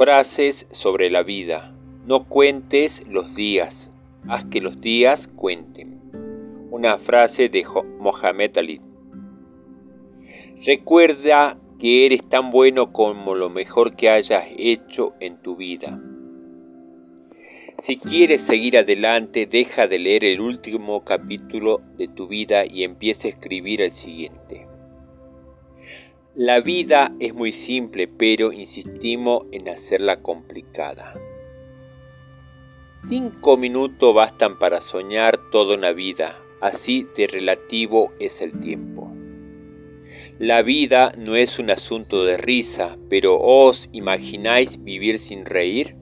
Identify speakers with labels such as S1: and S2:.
S1: Frases sobre la vida. No cuentes los días, haz que los días cuenten. Una frase de Mohamed Ali. Recuerda que eres tan bueno como lo mejor que hayas hecho en tu vida. Si quieres seguir adelante, deja de leer el último capítulo de tu vida y empieza a escribir el siguiente. La vida es muy simple, pero insistimos en hacerla complicada. Cinco minutos bastan para soñar toda una vida, así de relativo es el tiempo. La vida no es un asunto de risa, pero ¿os imagináis vivir sin reír?